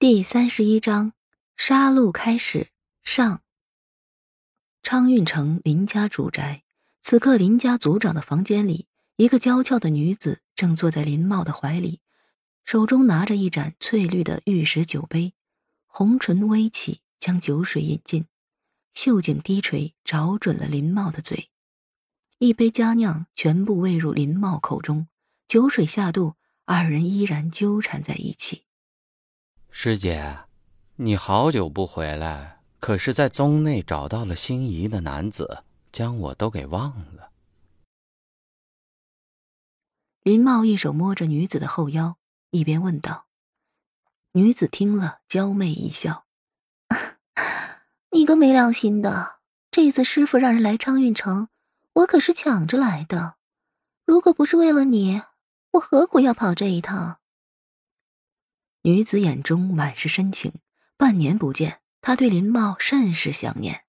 第三十一章，杀戮开始。上。昌运城林家主宅，此刻林家族长的房间里，一个娇俏的女子正坐在林茂的怀里，手中拿着一盏翠绿的玉石酒杯，红唇微起，将酒水饮尽，秀颈低垂，找准了林茂的嘴，一杯佳酿全部喂入林茂口中，酒水下肚，二人依然纠缠在一起。师姐，你好久不回来，可是在宗内找到了心仪的男子，将我都给忘了。林茂一手摸着女子的后腰，一边问道。女子听了，娇媚一笑：“ 你个没良心的！这次师傅让人来昌运城，我可是抢着来的。如果不是为了你，我何苦要跑这一趟？”女子眼中满是深情，半年不见，她对林茂甚是想念。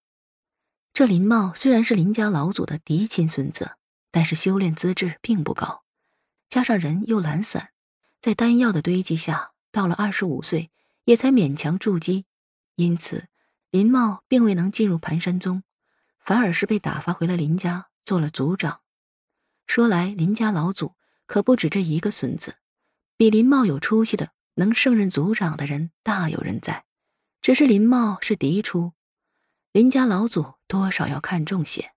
这林茂虽然是林家老祖的嫡亲孙子，但是修炼资质并不高，加上人又懒散，在丹药的堆积下，到了二十五岁也才勉强筑基，因此林茂并未能进入盘山宗，反而是被打发回了林家做了族长。说来林家老祖可不止这一个孙子，比林茂有出息的。能胜任族长的人大有人在，只是林茂是嫡出，林家老祖多少要看重些。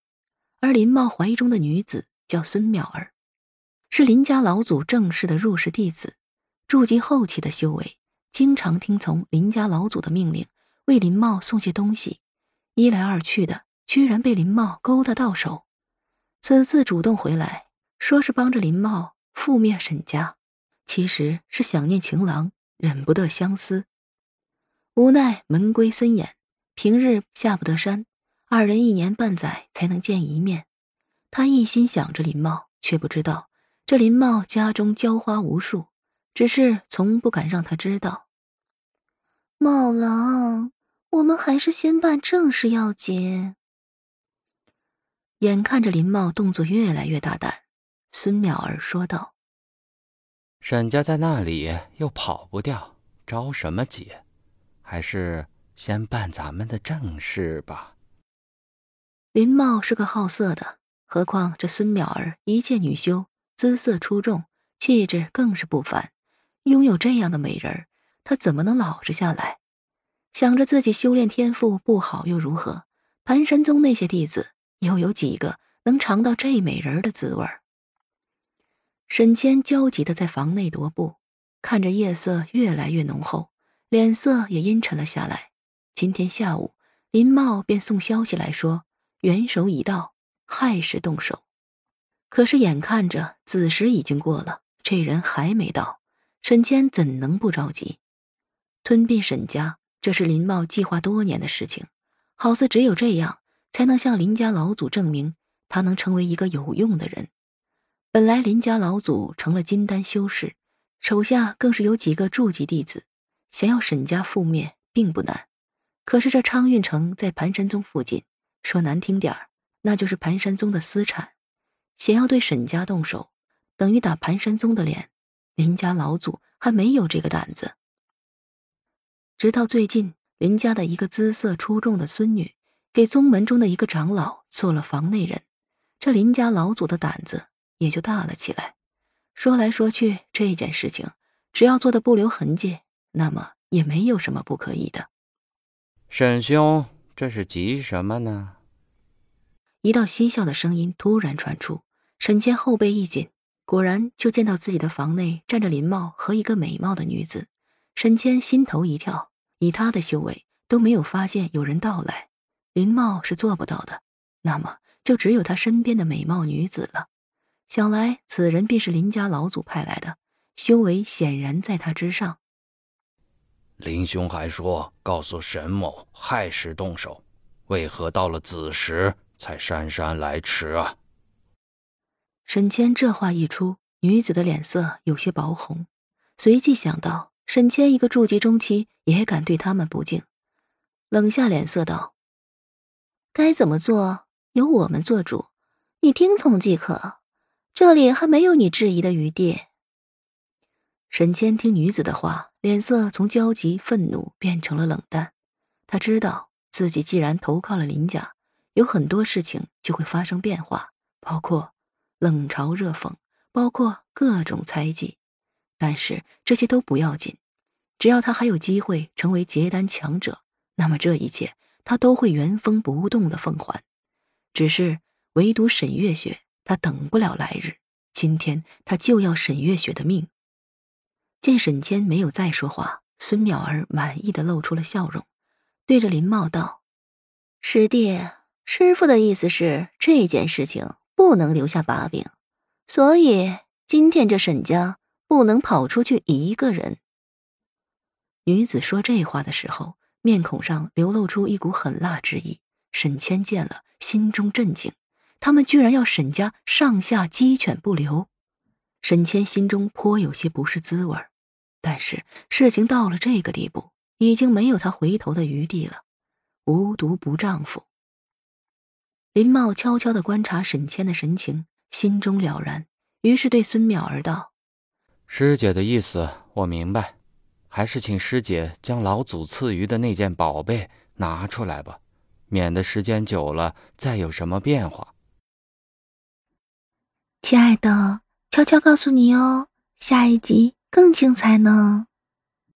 而林茂怀中的女子叫孙淼儿，是林家老祖正式的入室弟子，筑基后期的修为，经常听从林家老祖的命令，为林茂送些东西。一来二去的，居然被林茂勾搭到手。此次主动回来，说是帮着林茂覆灭沈家。其实是想念情郎，忍不得相思。无奈门规森严，平日下不得山，二人一年半载才能见一面。他一心想着林茂，却不知道这林茂家中娇花无数，只是从不敢让他知道。茂郎，我们还是先办正事要紧。眼看着林茂动作越来越大胆，孙淼儿说道。沈家在那里又跑不掉，着什么急？还是先办咱们的正事吧。林茂是个好色的，何况这孙淼儿一介女修，姿色出众，气质更是不凡。拥有这样的美人，他怎么能老实下来？想着自己修炼天赋不好又如何？盘山宗那些弟子又有几个能尝到这美人的滋味儿？沈谦焦急的在房内踱步，看着夜色越来越浓厚，脸色也阴沉了下来。今天下午，林茂便送消息来说，元首已到，亥时动手。可是眼看着子时已经过了，这人还没到，沈谦怎能不着急？吞并沈家，这是林茂计划多年的事情，好似只有这样，才能向林家老祖证明他能成为一个有用的人。本来林家老祖成了金丹修士，手下更是有几个筑基弟子，想要沈家覆灭并不难。可是这昌运城在盘山宗附近，说难听点儿，那就是盘山宗的私产，想要对沈家动手，等于打盘山宗的脸。林家老祖还没有这个胆子。直到最近，林家的一个姿色出众的孙女，给宗门中的一个长老做了房内人，这林家老祖的胆子。也就大了起来。说来说去，这件事情只要做的不留痕迹，那么也没有什么不可以的。沈兄，这是急什么呢？一道嬉笑的声音突然传出，沈谦后背一紧，果然就见到自己的房内站着林茂和一个美貌的女子。沈谦心头一跳，以他的修为都没有发现有人到来，林茂是做不到的，那么就只有他身边的美貌女子了。想来此人便是林家老祖派来的，修为显然在他之上。林兄还说告诉沈某亥时动手，为何到了子时才姗姗来迟啊？沈谦这话一出，女子的脸色有些薄红，随即想到沈谦一个筑基中期也敢对他们不敬，冷下脸色道：“该怎么做由我们做主，你听从即可。”这里还没有你质疑的余地。沈谦听女子的话，脸色从焦急、愤怒变成了冷淡。他知道自己既然投靠了林家，有很多事情就会发生变化，包括冷嘲热讽，包括各种猜忌。但是这些都不要紧，只要他还有机会成为结丹强者，那么这一切他都会原封不动的奉还。只是唯独沈月雪，他等不了来日，今天他就要沈月雪的命。见沈谦没有再说话，孙淼儿满意的露出了笑容，对着林茂道：“师弟，师傅的意思是这件事情不能留下把柄，所以今天这沈家不能跑出去一个人。”女子说这话的时候，面孔上流露出一股狠辣之意。沈谦见了，心中震惊，他们居然要沈家上下鸡犬不留。沈谦心中颇有些不是滋味。但是事情到了这个地步，已经没有他回头的余地了。无毒不丈夫。林茂悄悄的观察沈谦的神情，心中了然，于是对孙淼儿道：“师姐的意思我明白，还是请师姐将老祖赐予的那件宝贝拿出来吧，免得时间久了再有什么变化。”亲爱的，悄悄告诉你哦，下一集。更精彩呢！